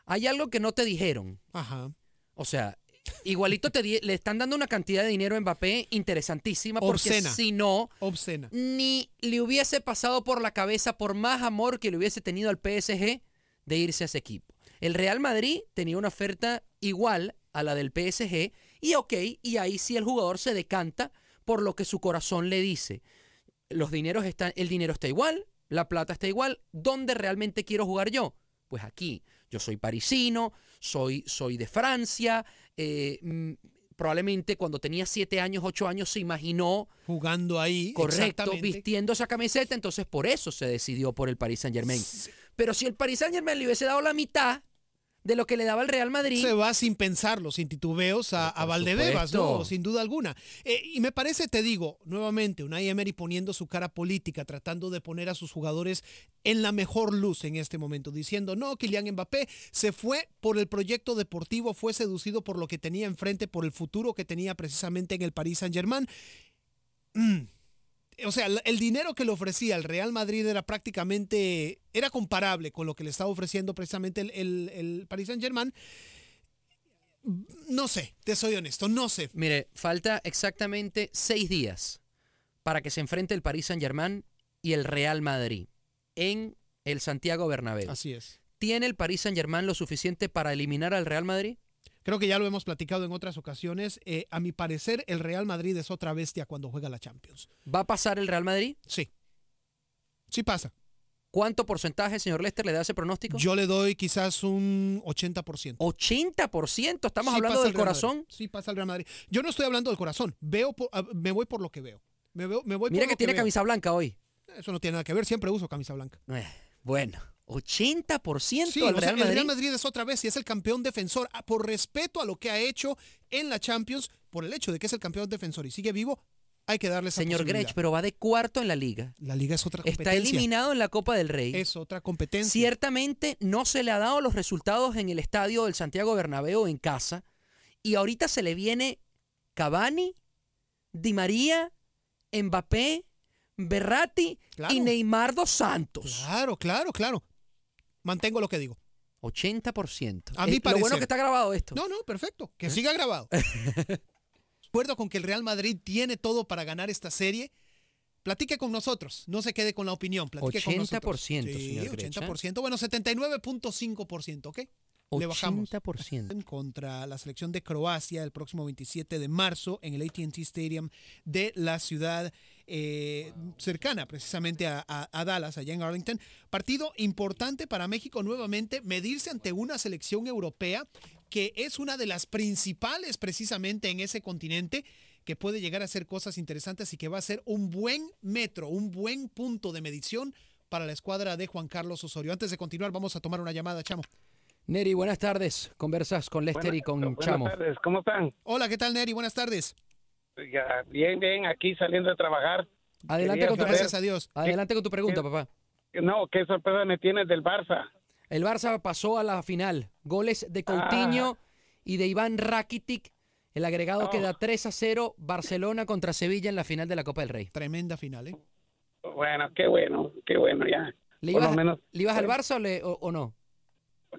Hay algo que no te dijeron. Ajá. O sea, igualito te di- le están dando una cantidad de dinero a Mbappé interesantísima porque Obscena. si no, Obscena. ni le hubiese pasado por la cabeza, por más amor que le hubiese tenido al PSG, de irse a ese equipo. El Real Madrid tenía una oferta igual a la del PSG y ok, y ahí sí el jugador se decanta por lo que su corazón le dice. Los dineros están, el dinero está igual, la plata está igual. ¿Dónde realmente quiero jugar yo? Pues aquí. Yo soy parisino, soy, soy de Francia. eh, mm, probablemente cuando tenía siete años, ocho años, se imaginó Jugando ahí. Correcto, vistiendo esa camiseta, entonces por eso se decidió por el Paris Saint Germain. Pero si el Paris Saint Germain le hubiese dado la mitad, de lo que le daba el Real Madrid. Se va sin pensarlo, sin titubeos a, a Valdebebas, ¿no? Sin duda alguna. Eh, y me parece, te digo, nuevamente, Unai Emery poniendo su cara política, tratando de poner a sus jugadores en la mejor luz en este momento, diciendo, no, Kylian Mbappé se fue por el proyecto deportivo, fue seducido por lo que tenía enfrente, por el futuro que tenía precisamente en el Paris Saint-Germain. Mm o sea, el dinero que le ofrecía el Real Madrid era prácticamente, era comparable con lo que le estaba ofreciendo precisamente el, el, Paris Saint Germain. No sé, te soy honesto, no sé. Mire, falta exactamente seis días para que se enfrente el Paris Saint Germain y el Real Madrid en el Santiago Bernabéu. Así es. ¿Tiene el Paris Saint Germain lo suficiente para eliminar al Real Madrid? Creo que ya lo hemos platicado en otras ocasiones. Eh, a mi parecer, el Real Madrid es otra bestia cuando juega la Champions. ¿Va a pasar el Real Madrid? Sí. Sí pasa. ¿Cuánto porcentaje, señor Lester, le da ese pronóstico? Yo le doy quizás un 80%. ¿80%? ¿Estamos hablando del corazón? Sí pasa el Real Madrid. Yo no estoy hablando del corazón. Veo ah, me voy por lo que veo. Me, veo, me voy Mira que tiene camisa blanca hoy. Eso no tiene nada que ver. Siempre uso camisa blanca. Eh, bueno. 80% sí, al Real Madrid. El Real Madrid es otra vez y es el campeón defensor. Ah, por respeto a lo que ha hecho en la Champions, por el hecho de que es el campeón defensor y sigue vivo, hay que darle esa Señor Grech, pero va de cuarto en la liga. La liga es otra competencia. Está eliminado en la Copa del Rey. Es otra competencia. Ciertamente no se le ha dado los resultados en el estadio del Santiago Bernabéu en casa. Y ahorita se le viene Cavani, Di María, Mbappé, Berratti y Neymar dos Santos. Claro, claro, claro mantengo lo que digo. 80%. A mí eh, Lo bueno que está grabado esto. No, no, perfecto. Que ¿Eh? siga grabado. De acuerdo con que el Real Madrid tiene todo para ganar esta serie. Platique con nosotros, no se quede con la opinión. Platique 80%, con nosotros. Sí, 80%. Bueno, 79.5%, ¿ok? 80%. Contra la selección de Croacia el próximo 27 de marzo en el ATT Stadium de la ciudad eh, cercana precisamente a, Dallas, allá en Arlington. Partido importante para México nuevamente medirse ante una selección europea que es una de las principales precisamente en ese continente que puede llegar a hacer cosas interesantes y que va a ser un buen metro, un buen punto de medición para la escuadra de Juan Carlos Osorio. Antes de continuar, vamos a tomar una llamada, Chamo. Neri, buenas tardes. Conversas con Lester y con Chamo. Buenas tardes, ¿cómo están? Hola, ¿qué tal, Neri? Buenas tardes. Bien, bien, aquí saliendo de trabajar. Adelante con tu Gracias a Dios. Adelante con tu pregunta, papá. No, qué sorpresa me tienes del Barça. El Barça pasó a la final. Goles de Coutinho ah. y de Iván Rakitic. El agregado oh. queda 3 a 0. Barcelona contra Sevilla en la final de la Copa del Rey. Tremenda final, ¿eh? Bueno, qué bueno, qué bueno ya. ¿Le ibas, ¿le ibas al Barça o no?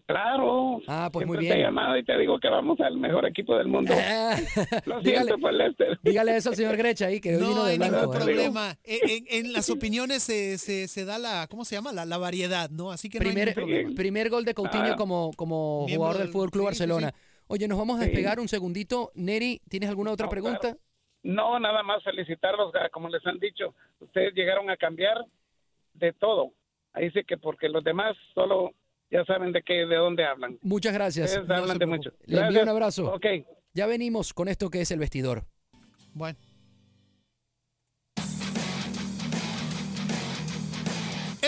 Claro. Ah, pues muy bien. Te he llamado y te digo que vamos al mejor equipo del mundo. Lo siento por Lester. Dígale eso al señor Grecha ahí, que hoy vino de blanco. No hay ningún ¿eh? problema. En, en, las opiniones se, se, se, da la, ¿cómo se llama? La, la variedad, ¿no? Así que primer, no hay problema. Primer gol de Coutinho ah. como, como jugador del Fútbol Club Barcelona. Oye, nos vamos a despegar un segundito. Neri, ¿tienes alguna otra pregunta? No, nada más felicitarlos, como les han dicho. Ustedes llegaron a cambiar de todo. Ahí sí que porque los demás solo ya saben de qué, de dónde hablan. Muchas gracias. hablan de mucho. Le envío un abrazo. Ok. Ya venimos con esto que es el vestidor. Bueno.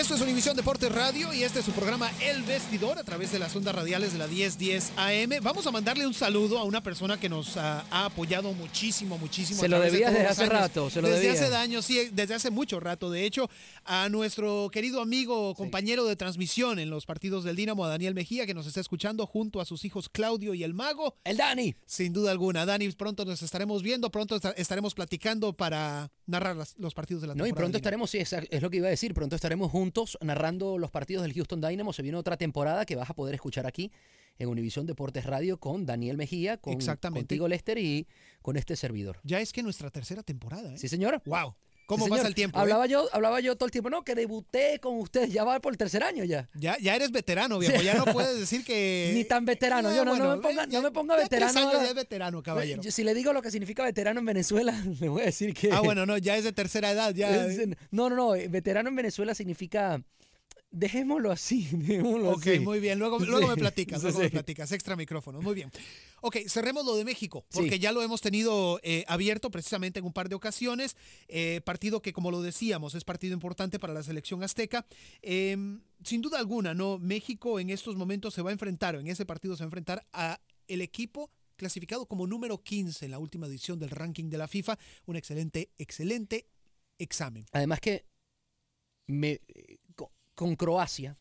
Esto es Univisión Deportes Radio y este es su programa El Vestidor a través de las ondas radiales de la 1010 AM. Vamos a mandarle un saludo a una persona que nos ha, apoyado muchísimo, muchísimo. Se lo debía desde hace rato, se lo desde hace años, sí, desde hace mucho rato. De hecho, a nuestro querido amigo, compañero de transmisión en los partidos del Dinamo, a Daniel Mejía, que nos está escuchando junto a sus hijos Claudio y el Mago. El Dani. Sin duda alguna. Dani, pronto nos estaremos viendo, pronto estaremos platicando para narrar los partidos de la temporada. No, y pronto estaremos, sí, es lo que iba a decir, pronto estaremos juntos narrando los partidos del Houston Dynamo. Se viene otra temporada que vas a poder escuchar aquí en Univisión Deportes Radio con Daniel Mejía, con, contigo Lester y con este servidor. Ya es que nuestra tercera temporada. ¿eh? Sí, señor. Wow. ¿Cómo pasa el tiempo? Hablaba, eh? yo, hablaba yo todo el tiempo, no, que debuté con ustedes, ya va por el tercer año ya. Ya, ya eres veterano, viejo, ya no puedes decir que... Ni tan veterano, yo no, no, me ponga, no me ponga veterano. ya es veterano, caballero. si le digo lo que significa veterano en Venezuela, le voy a decir que... Ah, bueno, no, ya es de tercera edad, ya. No, no, no, veterano en Venezuela significa Dejémoslo así, dejémoslo Ok, así. muy bien. Luego, luego me platicas, sí, luego me platicas. Extra micrófono. Muy bien. Ok, cerremos lo de México, porque Sí. ya lo hemos tenido eh, abierto precisamente en un par de ocasiones. Eh, partido que, como lo decíamos, es partido importante para la selección azteca. Eh, sin duda alguna, ¿no? México en estos momentos se va a enfrentar, o en ese partido se va a enfrentar a el equipo clasificado como número 15 en la última edición del ranking de la FIFA. Un excelente, excelente examen. Además que me, con, Croacia,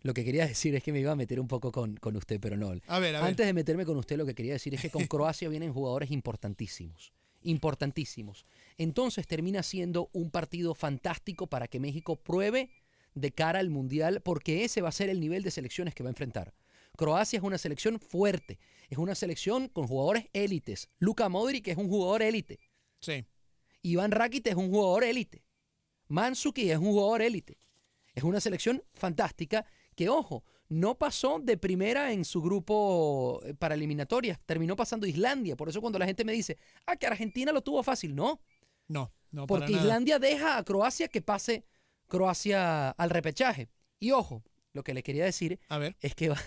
lo que quería decir es que me iba a meter un poco con, con usted, pero no. A ver, a ver. Antes de meterme con usted, lo que quería decir es que con Croacia vienen jugadores importantísimos. Importantísimos. Entonces termina siendo un partido fantástico para que México pruebe de cara al Mundial, porque ese va a ser el nivel de selecciones que va a enfrentar. Croacia es una selección fuerte, es una selección con jugadores élites. Luka Modric es un jugador élite. Sí. Iván Rakitic es un jugador élite. Mansuki es un jugador élite. Es una selección fantástica que, ojo, no pasó de primera en su grupo eh, para eliminatorias. Terminó pasando Islandia. Por eso cuando la gente me dice, ah, que Argentina lo tuvo fácil. No, No, no, para porque nada. Islandia deja a Croacia que pase Croacia al repechaje. Y ojo, lo que le quería decir A ver. es que va,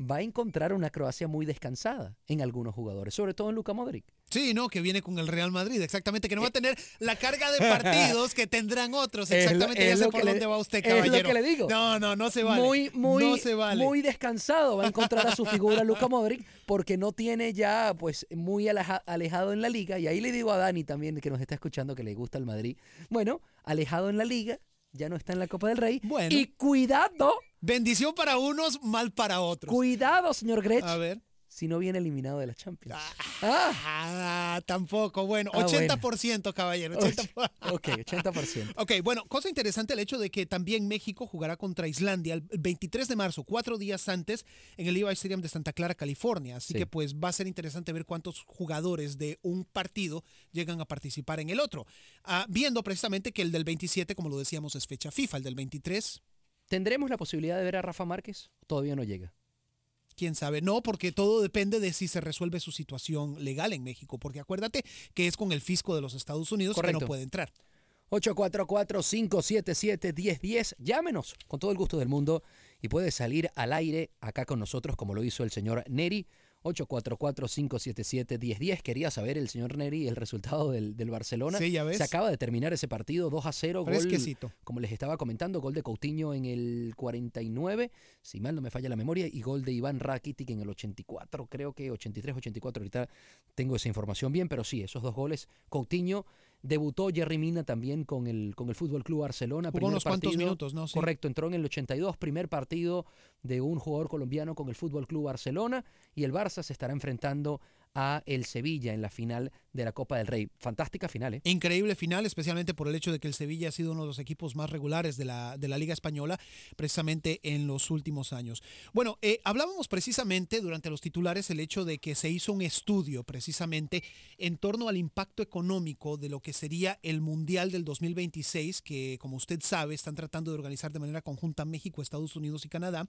va a encontrar una Croacia muy descansada en algunos jugadores, sobre todo en Luka Modric. Sí, no, que viene con el Real Madrid, exactamente, que no va a tener la carga de partidos que tendrán otros. Es lo- Exactamente, ya sé por le- dónde va usted, es lo caballero. que le digo. No, no, no se vale. Muy, muy, no se vale. muy descansado va a encontrar a su figura Luka Modric porque no tiene ya pues muy aleja- alejado en la liga. Y ahí le digo a Dani también que nos está escuchando que le gusta el Madrid. Bueno, alejado en la liga, ya no está en la Copa del Rey. Bueno. Y cuidado, Bendición para unos, mal para otros. cuidado, señor Grech, A ver. si no viene eliminado de la Champions. Ah, tampoco. Bueno, Ah, 80%, caballero. 80%. Ok, 80%. Ok, bueno, cosa interesante el hecho de que también México jugará contra Islandia el 23 de marzo, cuatro días antes, en el Levi Stadium de Santa Clara, California. Así Sí. que pues va a ser interesante ver cuántos jugadores de un partido llegan a participar en el otro. Ah, viendo precisamente que el del 27, como lo decíamos, es fecha FIFA, el del 23, ¿Tendremos la posibilidad de ver a Rafa Márquez? Todavía no llega. quién sabe. No, porque todo depende de si se resuelve su situación legal en México, porque acuérdate que es con el fisco de los Estados Unidos que no puede entrar. 844-577-1010. Llámenos con todo el gusto del mundo y puede salir al aire acá con nosotros como lo hizo el señor Neri. 844-577-1010. Quería saber el señor Neri el resultado del, del Barcelona. Sí, ya ves. Se acaba de terminar ese partido 2 a 0. Gol, Fresquecito. como les estaba comentando, gol de Coutinho en el 49, si mal no me falla la memoria, y gol de Iván Rakitic en el 84, creo que 83, 84. Ahorita tengo esa información bien, pero sí, esos dos goles. Coutinho debutó Jerry Mina también con el, con el Fútbol Club Barcelona. Jugó unos cuantos minutos, ¿no? Sí. Correcto, entró en el 82, primer partido de un jugador colombiano con el Fútbol Club Barcelona y el Barça se estará enfrentando a el Sevilla en la final de la Copa del Rey. Fantástica final, ¿eh? Increíble final, especialmente por el hecho de que el Sevilla ha sido uno de los equipos más regulares de la, de la Liga Española, precisamente en los últimos años. Bueno, eh, hablábamos precisamente durante los titulares el hecho de que se hizo un estudio precisamente en torno al impacto económico de lo que sería el Mundial del 2026, que como usted sabe están tratando de organizar de manera conjunta México, Estados Unidos y Canadá.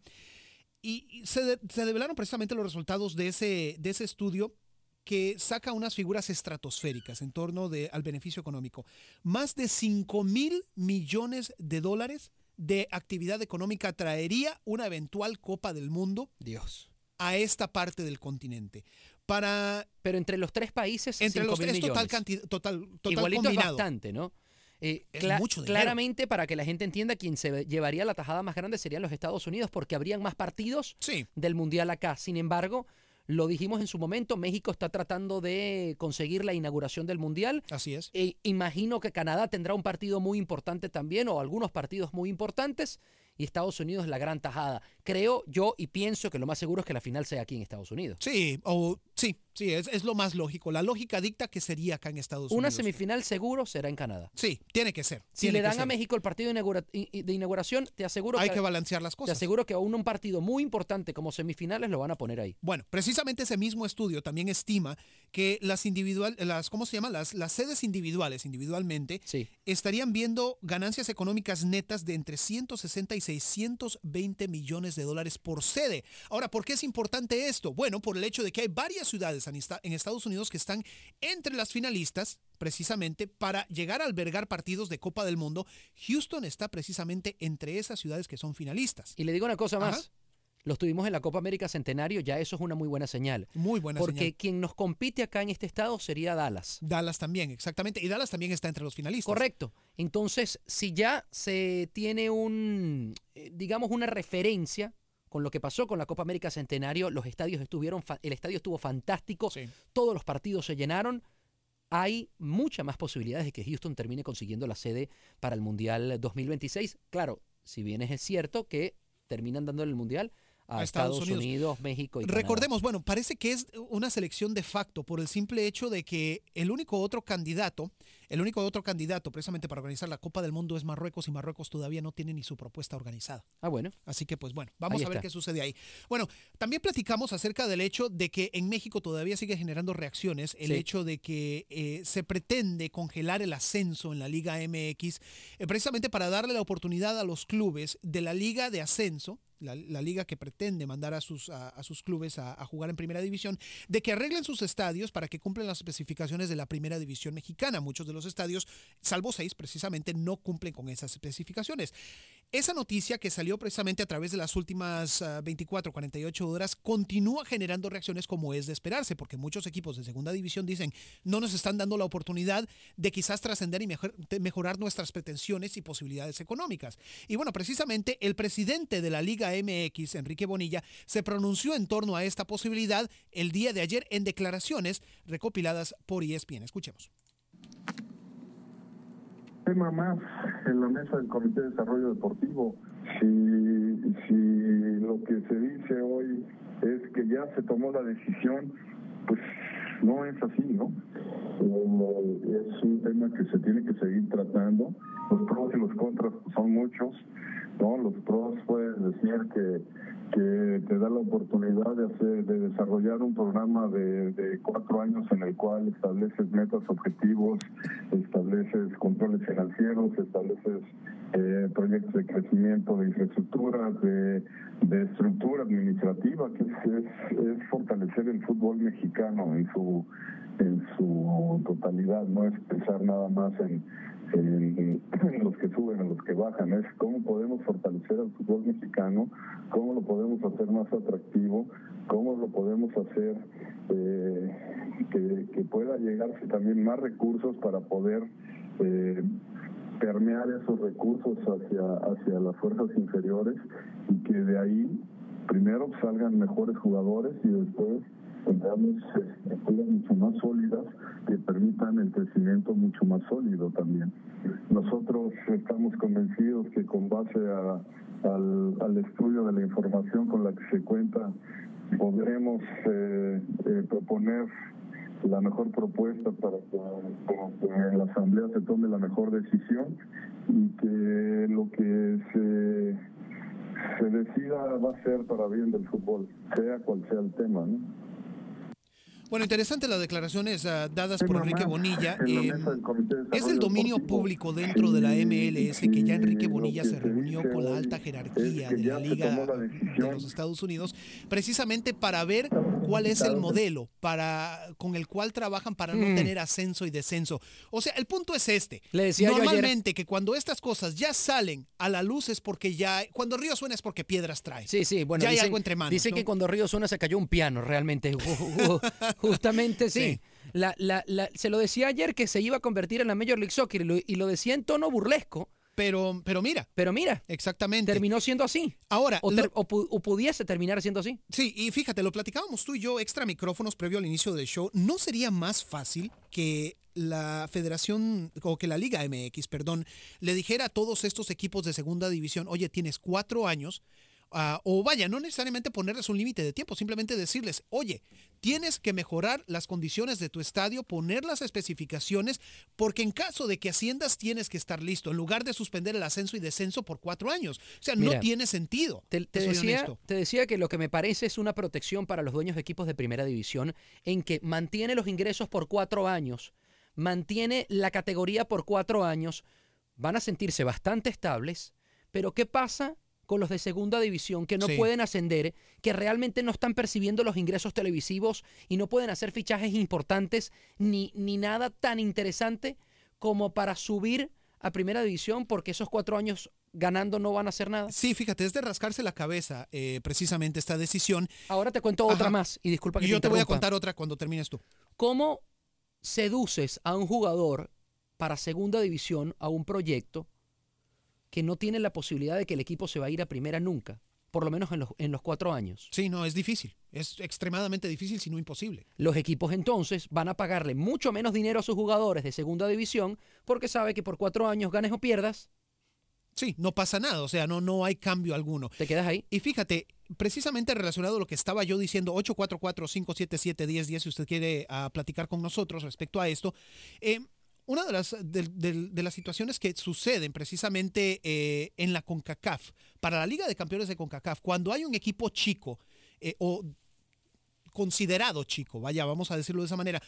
Y se, se develaron precisamente los resultados de ese, de ese estudio que saca unas figuras estratosféricas en torno de- al beneficio económico. Más de 5 mil millones de dólares de actividad económica traería una eventual Copa del Mundo Dios. a esta parte del continente. Para Pero entre los tres países, entre 5 los tres total millones. cantidad total, total Igualito combinado. es bastante, ¿no? Eh, cla- mucho claramente, para que la gente entienda, quien se llevaría la tajada más grande serían los Estados Unidos, porque habrían más partidos Sí. del Mundial acá. Sin embargo, lo dijimos en su momento, México está tratando de conseguir la inauguración del Mundial. Así es. E imagino que Canadá tendrá un partido muy importante también, o algunos partidos muy importantes, y Estados Unidos la gran tajada. Creo yo y pienso que lo más seguro es que la final sea aquí en Estados Unidos. Sí, o sí, sí, es, es lo más lógico. La lógica dicta que sería acá en Estados Una Unidos. semifinal seguro será en Canadá. Sí, tiene que ser. Si le dan a. México el partido de, inauguración, te aseguro Hay que, que balancear las te cosas. aseguro que aún un partido muy importante como semifinales lo van a poner ahí. Bueno, precisamente ese mismo estudio también estima que las individual, las, ¿cómo se llama? Las, las sedes individuales, individualmente, Sí. estarían viendo ganancias económicas netas de entre 160 y 620 millones de dólares por sede. Ahora, ¿por qué es importante esto? Bueno, por el hecho de que hay varias ciudades en esta- en Estados Unidos que están entre las finalistas precisamente para llegar a albergar partidos de Copa del Mundo. Houston está precisamente entre esas ciudades que son finalistas. Y le digo una cosa Ajá. más. Los tuvimos en la Copa América Centenario, ya eso es una muy buena señal. Muy buena Porque señal. quien nos compite acá en este estado sería Dallas. Dallas también, exactamente. Y Dallas también está entre los finalistas. Correcto. Entonces, si ya se tiene un, eh, digamos, una referencia con lo que pasó con la Copa América Centenario, los estadios estuvieron, el estadio estuvo fantástico, Sí. todos los partidos se llenaron. Hay muchas más posibilidades de que Houston termine consiguiendo la sede para el Mundial 2026. Claro, si bien es cierto que terminan dándole el Mundial a, Estados Estados, Unidos. Unidos. México y Canadá. Recordemos, bueno, parece que es una selección de facto por el simple hecho de que el único otro candidato, el único otro candidato precisamente para organizar la Copa del Mundo es Marruecos y Marruecos todavía no tiene ni su propuesta organizada. Ah, bueno. Así que pues bueno, vamos Ahí a ver está. qué sucede ahí. Bueno, también platicamos acerca del hecho de que en México todavía sigue generando reacciones el Sí. hecho de que eh, se pretende congelar el ascenso en la Liga MX eh, precisamente para darle la oportunidad a los clubes de la Liga de Ascenso. La, la liga que pretende mandar a sus, a, a sus clubes a, a jugar en primera división, de que arreglen sus estadios para que cumplan las especificaciones de la primera división mexicana. Muchos de los estadios, salvo seis precisamente, no cumplen con esas especificaciones. Esa noticia que salió precisamente a través de las últimas ah, 24, 48 horas continúa generando reacciones como es de esperarse, porque muchos equipos de segunda división dicen no nos están dando la oportunidad de quizás trascender y mejorar nuestras pretensiones y posibilidades económicas. Y bueno, precisamente el presidente de la Liga MX, Enrique Bonilla, se pronunció en torno a esta posibilidad el día de ayer en declaraciones recopiladas por ESPN. Escuchemos. Tema más en la mesa del Comité de Desarrollo Deportivo. Si, si lo que se dice hoy es que ya se tomó la decisión, pues no es así, ¿no? Eh, es un tema que se tiene que seguir tratando. Los pros y los contras son muchos, ¿no? Los pros pueden decir que, que te da la oportunidad de hacer, de desarrollar un programa de, de cuatro años en el cual estableces metas, objetivos, estableces controles financieros, estableces eh, proyectos de crecimiento de infraestructura, de, de estructura administrativa, que es, es, es fortalecer el fútbol mexicano en su en su totalidad, no es pensar nada más en, en los que suben, en los que bajan, es cómo podemos fortalecer al fútbol mexicano, cómo lo podemos hacer más atractivo, cómo lo podemos hacer eh, que, que pueda llegarse también más recursos para poder eh, permear esos recursos hacia, hacia las fuerzas inferiores y que de ahí primero salgan mejores jugadores y después tengamos estructuras mucho más sólidas que permitan el crecimiento mucho más sólido también. Nosotros estamos convencidos que con base a- al, estudio de la información con la que se cuenta, podremos eh, eh, proponer la mejor propuesta para que, para que en la Asamblea se tome la mejor decisión y que lo que se, se decida va a ser para bien del fútbol, sea cual sea el tema. ¿no? Bueno, interesante las declaraciones ah, dadas por Enrique Bonilla. en la Eh, mesa del Comité de es el dominio Deportivo. público dentro de la MLS que ya Enrique Bonilla se reunió dice con la alta jerarquía de la Liga de los Estados Unidos, precisamente para ver cuál es el modelo para con el cual trabajan para no Mm. tener ascenso y descenso. O sea, el punto es este. Le decía yo ayer- Normalmente que cuando estas cosas ya salen a la luz es porque ya cuando Río suena es porque piedras trae. Sí, sí, bueno, ya hay dicen, algo entre manos. dicen ¿no? que cuando Río suena se cayó un piano, realmente. Ju- ju- Justamente sí. Sí. La, la- la- se lo decía ayer que se iba a convertir en la Major League Soccer y lo, y lo decía en tono burlesco, Pero, pero mira, pero mira, exactamente. terminó siendo así. Ahora, O, lo- ter- o pu- o pudiese terminar siendo así. Sí, y fíjate, lo platicábamos tú y yo extra micrófonos previo al inicio del show. ¿No sería más fácil que la Federación o que la Liga MX, perdón, le dijera a todos estos equipos de segunda división, oye, tienes cuatro años, ah, o vaya, no necesariamente ponerles un límite de tiempo, simplemente decirles, oye, tienes que mejorar las condiciones de tu estadio, poner las especificaciones, porque en caso de que asciendas tienes que estar listo, en lugar de suspender el ascenso y descenso por cuatro años. O sea, no tiene sentido. Te, decía, te decía que lo que me parece es una protección para los dueños de equipos de primera división en que mantiene los ingresos por cuatro años, mantiene la categoría por cuatro años, van a sentirse bastante estables, pero ¿qué pasa con los de segunda división que no Sí. pueden ascender, que realmente no están percibiendo los ingresos televisivos y no pueden hacer fichajes importantes ni, ni nada tan interesante como para subir a primera división porque esos cuatro años ganando no van a hacer nada. Sí, fíjate, es de rascarse la cabeza eh, precisamente esta decisión. Ahora te cuento otra más y disculpa que Y yo te voy a contar otra cuando termines tú. ¿Cómo seduces a un jugador para segunda división a un proyecto que no tiene la posibilidad de que el equipo se va a ir a primera nunca? Por lo menos en los, en los cuatro años. Sí, no, es difícil. Es extremadamente difícil, si no imposible. Los equipos entonces van a pagarle mucho menos dinero a sus jugadores de segunda división porque sabe que por cuatro años ganes o pierdas. Sí, no pasa nada, o sea, no, no hay cambio alguno. Te quedas ahí. Y fíjate, precisamente relacionado a lo que estaba yo diciendo, 844-577-1010, si usted quiere ah, platicar con nosotros respecto a esto, eh, una de las, de, de- de las situaciones que suceden precisamente eh, en la CONCACAF, para la Liga de Campeones de CONCACAF, cuando hay un equipo chico eh, o considerado chico, vaya, vamos a decirlo de esa manera,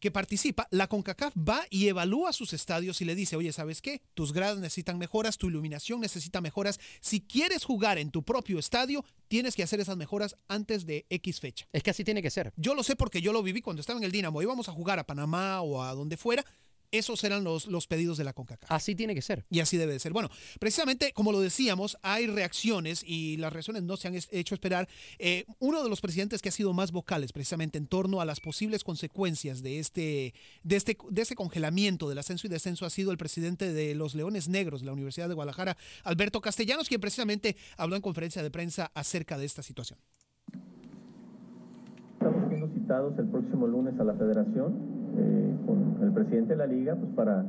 que participa, la CONCACAF va y evalúa sus estadios y le dice, oye, ¿sabes qué? Tus gradas necesitan mejoras, tu iluminación necesita mejoras. Si quieres jugar en tu propio estadio, tienes que hacer esas mejoras antes de X fecha. Es que así tiene que ser. Yo lo sé porque yo lo viví cuando estaba en el Dinamo. Íbamos a jugar a Panamá o a donde fuera. Esos eran los, los pedidos de la CONCACAF. Así tiene que ser. Y así debe de ser. Bueno, precisamente como lo decíamos, hay reacciones y las reacciones no se han es- hecho esperar. Eh, uno de los presidentes que ha sido más vocales precisamente en torno a las posibles consecuencias de este, de, este, de este congelamiento del ascenso y descenso ha sido el presidente de los Leones Negros de la Universidad de Guadalajara, Alberto Castellanos, quien precisamente habló en conferencia de prensa acerca de esta situación. Estamos siendo citados el próximo lunes a la federación eh, con el presidente de la liga pues para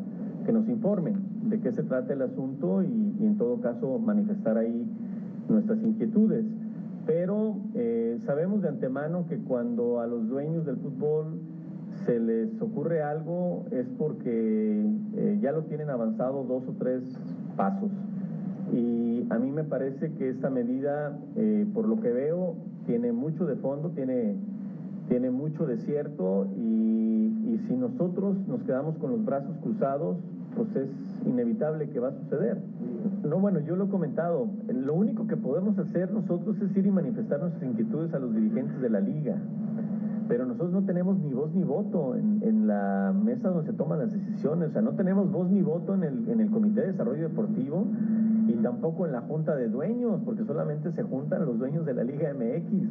que nos informen de qué se trata el asunto y, y en todo caso manifestar ahí nuestras inquietudes. Pero eh, sabemos de antemano que cuando a los dueños del fútbol se les ocurre algo es porque eh, ya lo tienen avanzado dos o tres pasos. Y a mí me parece que esta medida, eh, por lo que veo, tiene mucho de fondo, tiene, tiene mucho de cierto y, y si nosotros nos quedamos con los brazos cruzados, pues es inevitable que va a suceder. No, bueno, yo lo he comentado, lo único que podemos hacer nosotros es ir y manifestar nuestras inquietudes a los dirigentes de la liga. Pero nosotros no tenemos ni voz ni voto en, en la mesa donde se toman las decisiones. O sea, no tenemos voz ni voto en el, en el Comité de Desarrollo Deportivo y tampoco en la Junta de Dueños, porque solamente se juntan los dueños de la Liga MX,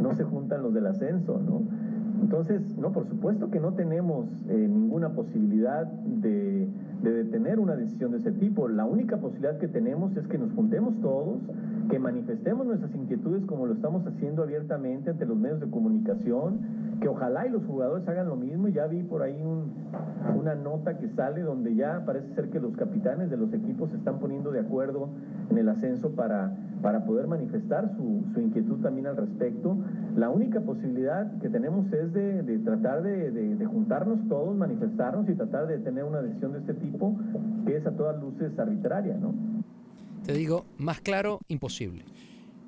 no se juntan los del ascenso, ¿no? Entonces, no, por supuesto que no tenemos eh, ninguna posibilidad de, de detener una decisión de ese tipo. La única posibilidad que tenemos es que nos juntemos todos, que manifestemos nuestras inquietudes como lo estamos haciendo abiertamente ante los medios de comunicación, que ojalá y los jugadores hagan lo mismo. Ya vi por ahí un- una nota que sale donde ya parece ser que los capitanes de los equipos se están poniendo de acuerdo en el ascenso para, para poder manifestar su, su inquietud también al respecto. La única posibilidad que tenemos es de, de tratar de, de- de juntarnos todos, manifestarnos y tratar de tener una decisión de este tipo que es a todas luces arbitraria, ¿no? Te digo, más claro, imposible.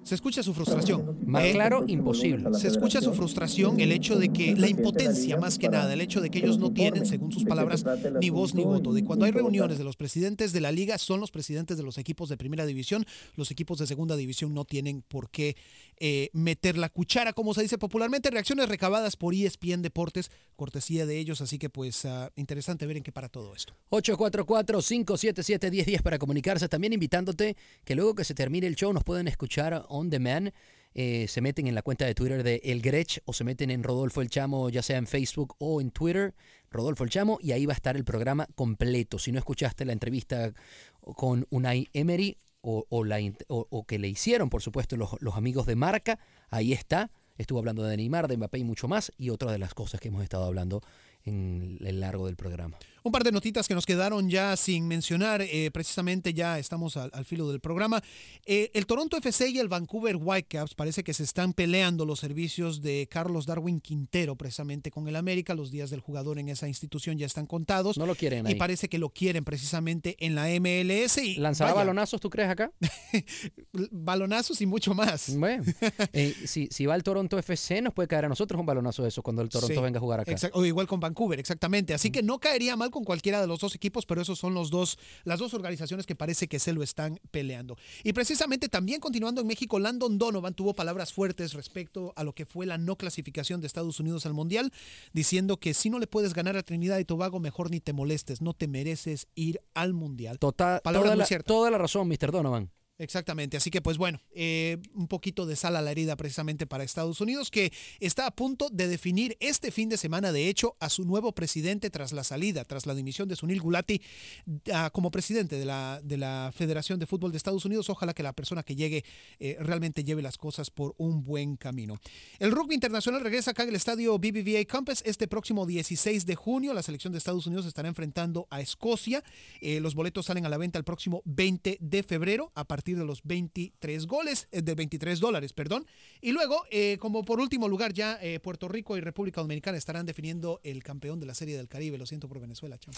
Se escucha su frustración. Más ¿eh? claro, imposible. Se escucha su frustración, el hecho de que la impotencia más que nada, el hecho de que ellos no tienen, según sus palabras, ni voz ni voto. De cuando hay reuniones de los presidentes de la liga, son los presidentes de los equipos de primera división. Los equipos de segunda división no tienen por qué eh, meter la cuchara, como se dice popularmente. Reacciones recabadas por ESPN Deportes, cortesía de ellos. Así que, pues, ah, interesante ver en qué para todo esto. 844-577-1010 para comunicarse. También invitándote que luego que se termine el show nos pueden escuchar on demand. Eh, se meten en la cuenta de Twitter de El Grech o se meten en Rodolfo El Chamo, ya sea en Facebook o en Twitter, Rodolfo El Chamo, y ahí va a estar el programa completo. Si no escuchaste la entrevista con Unai Emery o, o la, o- que le hicieron, por supuesto, los, los amigos de marca, ahí está. Estuvo hablando de Neymar, de Mbappé y mucho más, y otras de las cosas que hemos estado hablando en el largo del programa. Un par de notitas que nos quedaron ya sin mencionar, eh, precisamente ya estamos al, al filo del programa. Eh, el Toronto FC y el Vancouver Whitecaps parece que se están peleando los servicios de Carlos Darwin Quintero precisamente con el América. Los días del jugador en esa institución ya están contados. No lo quieren Y ahí. parece que lo quieren precisamente en la MLS. Y ¿Lanzará vaya, balonazos, tú crees, acá? balonazos y mucho más. Bueno, eh, si, si va el Toronto FC, nos puede caer a nosotros un balonazo de eso cuando el Toronto Sí, venga a jugar acá. o igual con Vancouver, exactamente. Así que no caería mal con cualquiera de los dos equipos, pero esos son los dos, las dos organizaciones que parece que se lo están peleando. Y precisamente también continuando en México, Landon Donovan tuvo palabras fuertes respecto a lo que fue la no clasificación de Estados Unidos al Mundial, diciendo que si no le puedes ganar a Trinidad y Tobago, mejor ni te molestes, no te mereces ir al Mundial. Total, toda, la, toda la razón, Mr. Donovan. Exactamente, así que pues bueno, eh, un poquito de sal a la herida precisamente para Estados Unidos que está a punto de definir este fin de semana de hecho a su nuevo presidente tras la salida, tras la dimisión de Sunil Gulati ah, como presidente de la, de la Federación de Fútbol de Estados Unidos. Ojalá que la persona que llegue eh, realmente lleve las cosas por un buen camino. El rugby internacional regresa acá en el estadio BBVA Campus este próximo 16 de junio. La selección de Estados Unidos estará enfrentando a Escocia. Eh, los boletos salen a la venta el próximo 20 de febrero de los 23 goles, eh, de 23 dólares, perdón. Y luego, eh, como por último lugar, ya eh, Puerto Rico y República Dominicana estarán definiendo el campeón de la Serie del Caribe. Lo siento por Venezuela, chamo.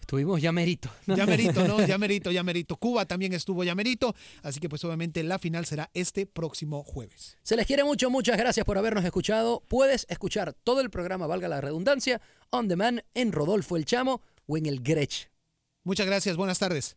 Estuvimos ya merito. Ya merito, ¿no? Ya merito, ya merito. Cuba también estuvo ya merito. Así que pues obviamente la final será este próximo jueves. Se les quiere mucho, muchas gracias por habernos escuchado. Puedes escuchar todo el programa, valga la redundancia, on demand en Rodolfo El Chamo o en el Grech. Muchas gracias, buenas tardes.